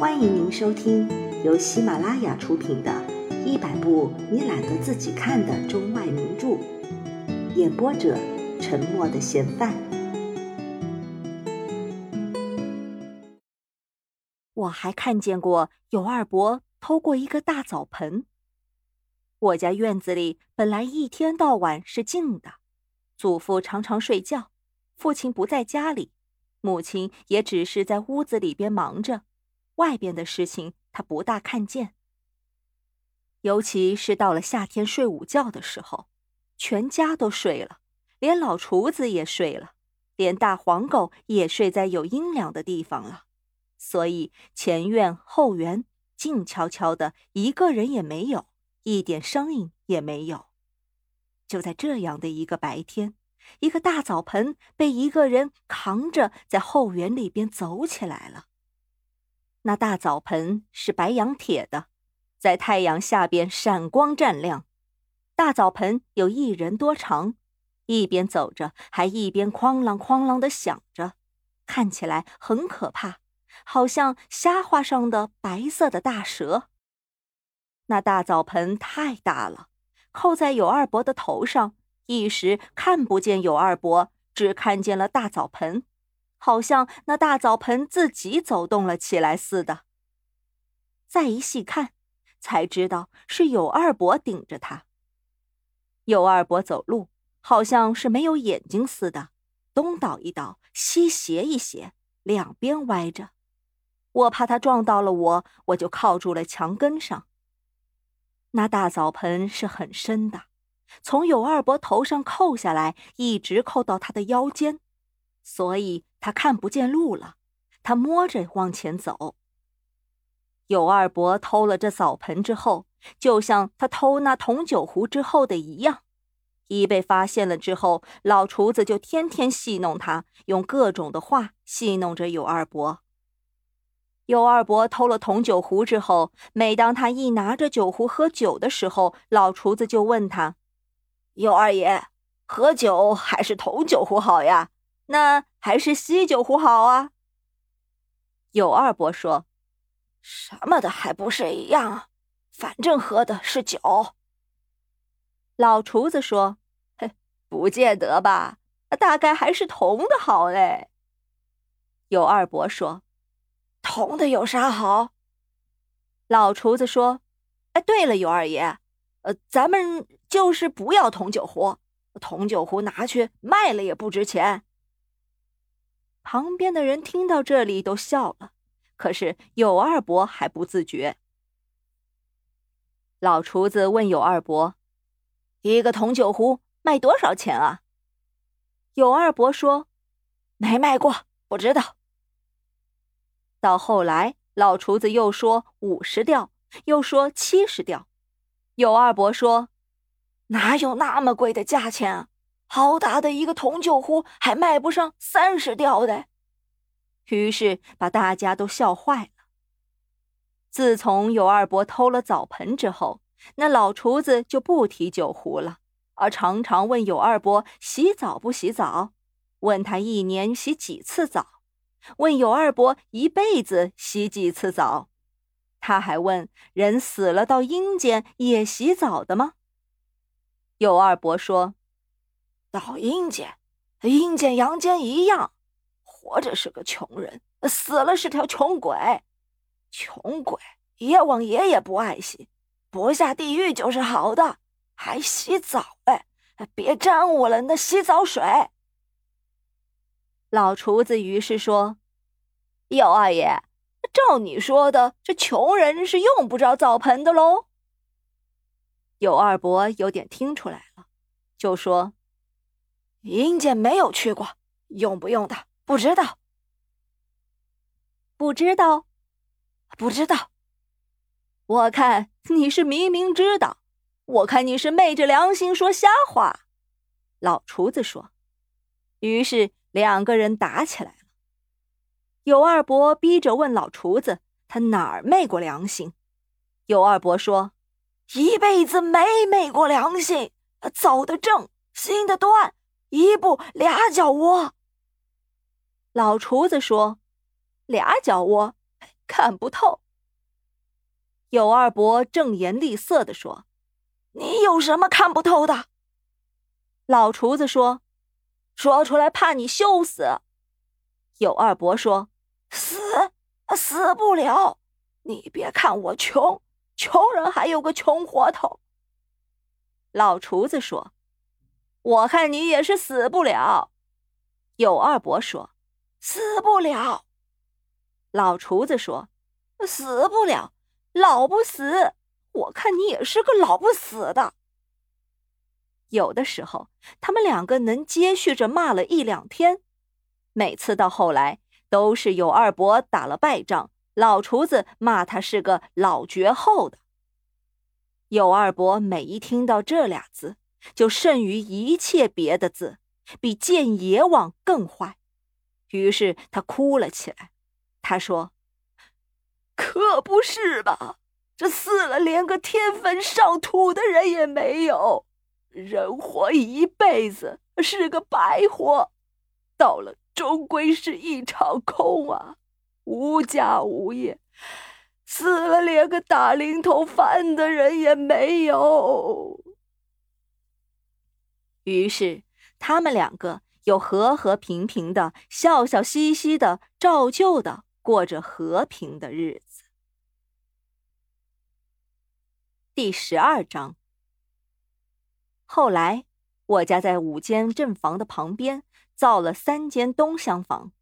欢迎您收听由喜马拉雅出品的《一百部你懒得自己看的中外名著》，演播者：沉默的嫌犯。我还看见过有二伯偷过一个大澡盆。我家院子里本来一天到晚是静的，祖父常常睡觉，父亲不在家里，母亲也只是在屋子里边忙着。外边的事情他不大看见，尤其是到了夏天睡午觉的时候，全家都睡了，连老厨子也睡了，连大黄狗也睡在有阴凉的地方了，所以前院后园静悄悄的，一个人也没有，一点声音也没有。就在这样的一个白天，一个大澡盆被一个人扛着在后园里边走起来了。那大澡盆是白羊铁的，在太阳下边闪光湛亮。大澡盆有一人多长，一边走着还一边哐啷哐啷的响着，看起来很可怕，好像虾花上的白色的大蛇。那大澡盆太大了，扣在有二伯的头上，一时看不见有二伯，只看见了大澡盆。好像那大澡盆自己走动了起来似的。再一细看，才知道是有二伯顶着他。有二伯走路好像是没有眼睛似的，东倒一倒，西斜一斜，两边歪着。我怕他撞到了我，我就靠住了墙根上。那大澡盆是很深的，从有二伯头上扣下来，一直扣到他的腰间。所以他看不见路了，他摸着往前走。有二伯偷了这澡盆之后，就像他偷那铜酒壶之后的一样，一被发现了之后，老厨子就天天戏弄他，用各种的话戏弄着有二伯。有二伯偷了铜酒壶之后，每当他一拿着酒壶喝酒的时候，老厨子就问他：“有二爷，喝酒还是铜酒壶好呀？”那还是西酒壶好啊。有二伯说：“什么的还不是一样，反正喝的是酒。”老厨子说：“嘿，不见得吧，大概还是铜的好嘞。”有二伯说：“铜的有啥好？”老厨子说：“哎，对了，有二爷，呃，咱们就是不要铜酒壶，铜酒壶拿去卖了也不值钱。”旁边的人听到这里都笑了，可是有二伯还不自觉。老厨子问有二伯：“一个铜酒壶卖多少钱啊？”有二伯说：“没卖过，不知道。”到后来，老厨子又说五十吊，又说七十吊。有二伯说：“哪有那么贵的价钱啊？”好大的一个铜酒壶，还卖不上三十吊的，于是把大家都笑坏了。自从有二伯偷了澡盆之后，那老厨子就不提酒壶了，而常常问有二伯洗澡不洗澡，问他一年洗几次澡，问有二伯一辈子洗几次澡，他还问人死了到阴间也洗澡的吗？有二伯说。到阴间，阴间阳间一样，活着是个穷人，死了是条穷鬼。穷鬼阎王爷也不爱惜，不下地狱就是好的。还洗澡哎，别沾污了那洗澡水。老厨子于是说：“尤二爷，照你说的，这穷人是用不着澡盆的喽。”有二伯有点听出来了，就说。阴间没有去过，用不用的不知道，不知道，不知道。我看你是明明知道，我看你是昧着良心说瞎话。老厨子说。于是两个人打起来了。有二伯逼着问老厨子，他哪儿昧过良心？有二伯说，一辈子没昧过良心，走得正，行得端。一步俩脚窝。老厨子说：“俩脚窝，看不透。有二伯正颜厉色地说：“你有什么看不透的？”老厨子说：“说出来怕你羞死。”有二伯说：“死死不了，你别看我穷，穷人还有个穷活头。”老厨子说：“我看你也是死不了。”有二伯说：“死不了。”老厨子说：“死不了，老不死。我看你也是个老不死的。”有的时候，他们两个能接续着骂了一两天。每次到后来，都是有二伯打了败仗，老厨子骂他是个老绝后的。有二伯每一听到这俩字，就胜于一切别的字，比见阎王更坏。于是他哭了起来。他说：“可不是吧？这死了连个天坟上土的人也没有，人活一辈子是个白活，到了终归是一场空啊！无家无业，死了连个打零头饭的人也没有。”于是他们两个又和和平平的、笑笑嘻嘻的、照旧的。过着和平的日子。第十二章。后来，我家在五间正房的旁边造了三间东厢房。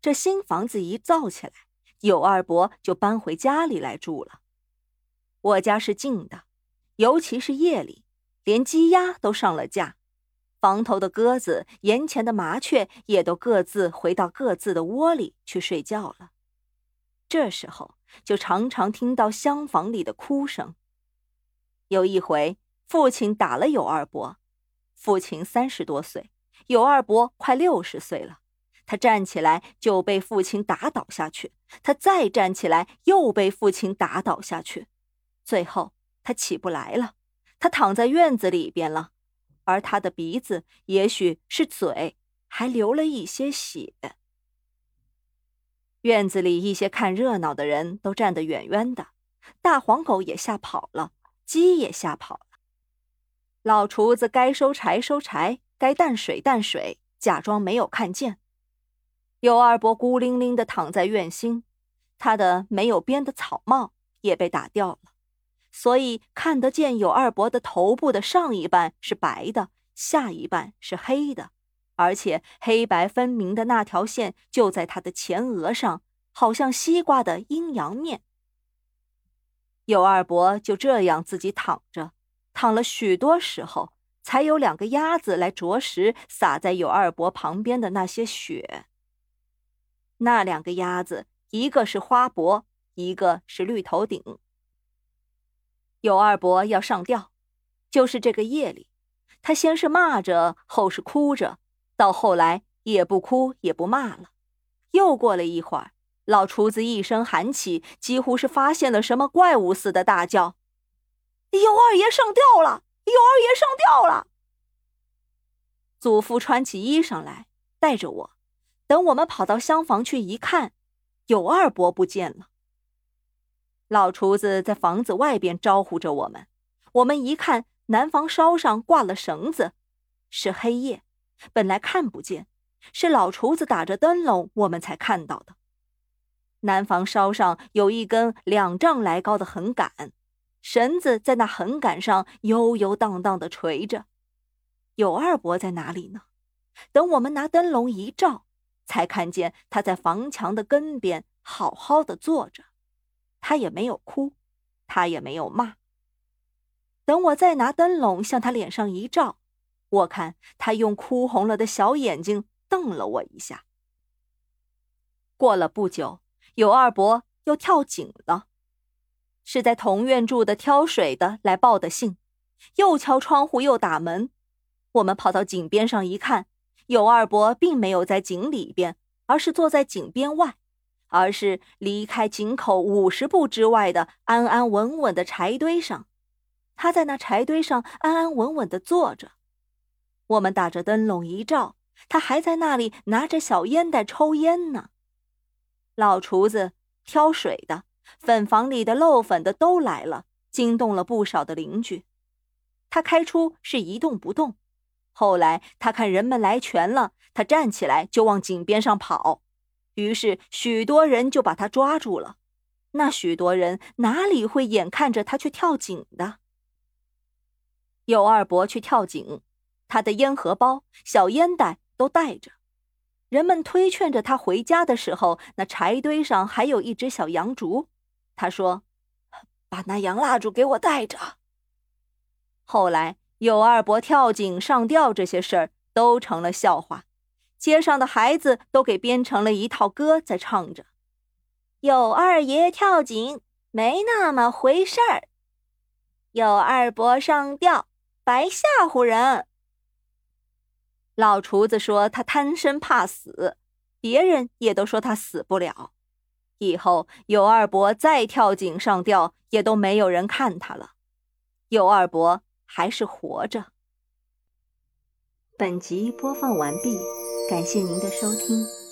这新房子一造起来，有二伯就搬回家里来住了。我家是静的，尤其是夜里，连鸡鸭都上了架，房头的鸽子、檐前的麻雀也都各自回到各自的窝里去睡觉了。这时候就常常听到厢房里的哭声。有一回，父亲打了有二伯，父亲三十多岁，有二伯快六十岁了。他站起来就被父亲打倒下去，他再站起来又被父亲打倒下去，最后他起不来了，他躺在院子里边了，而他的鼻子，也许是嘴，还流了一些血。院子里一些看热闹的人都站得远远的，大黄狗也吓跑了，鸡也吓跑了。老厨子该收柴收柴，该淡水淡水，假装没有看见。有二伯孤零零的躺在院心，他的没有边的草帽也被打掉了，所以看得见有二伯的头部的上一半是白的，下一半是黑的。而且黑白分明的那条线就在他的前额上，好像西瓜的阴阳面。有二伯就这样自己躺着，躺了许多时候，才有两个鸭子来啄食洒在有二伯旁边的那些血。那两个鸭子，一个是花脖，一个是绿头顶。有二伯要上吊，就是这个夜里，他先是骂着，后是哭着。到后来也不哭也不骂了，又过了一会儿，老厨子一声喊起，几乎是发现了什么怪物似的，大叫：“有二爷上吊了！有二爷上吊了！”祖父穿起衣裳来，带着我，等我们跑到厢房去一看，有二伯不见了。老厨子在房子外边招呼着我们，我们一看，南房梢上挂了绳子，是黑夜。本来看不见，是老厨子打着灯笼，我们才看到的。南房梢上有一根两丈来高的横杆，绳子在那横杆上悠悠荡荡的垂着。有二伯在哪里呢？等我们拿灯笼一照，才看见他在房墙的根边好好的坐着，他也没有哭，他也没有骂。等我再拿灯笼向他脸上一照。我看他用哭红了的小眼睛瞪了我一下。过了不久，有二伯又跳井了，是在同院住的挑水的来报的信，又敲窗户又打门。我们跑到井边上一看，有二伯并没有在井里边，而是坐在井边外，而是离开井口五十步之外的安安稳稳的柴堆上。他在那柴堆上安安稳稳的坐着。我们打着灯笼一照，他还在那里拿着小烟袋抽烟呢。老厨子挑水的、粉房里的漏粉的都来了，惊动了不少的邻居。他开出是一动不动，后来他看人们来全了，他站起来就往井边上跑，于是许多人就把他抓住了。那许多人哪里会眼看着他去跳井的？尤二伯去跳井，他的烟盒包、小烟袋都带着。人们推劝着他回家的时候，那柴堆上还有一只小洋烛。他说：“把那洋蜡烛给我带着。”后来，尤二伯跳井上吊这些事儿都成了笑话，街上的孩子都给编成了一套歌，在唱着：“有二爷跳井，没那么回事儿；有二伯上吊。”白吓唬人。老厨子说他贪生怕死，别人也都说他死不了。以后尤二伯再跳井上吊，也都没有人看他了。尤二伯还是活着。本集播放完毕，感谢您的收听。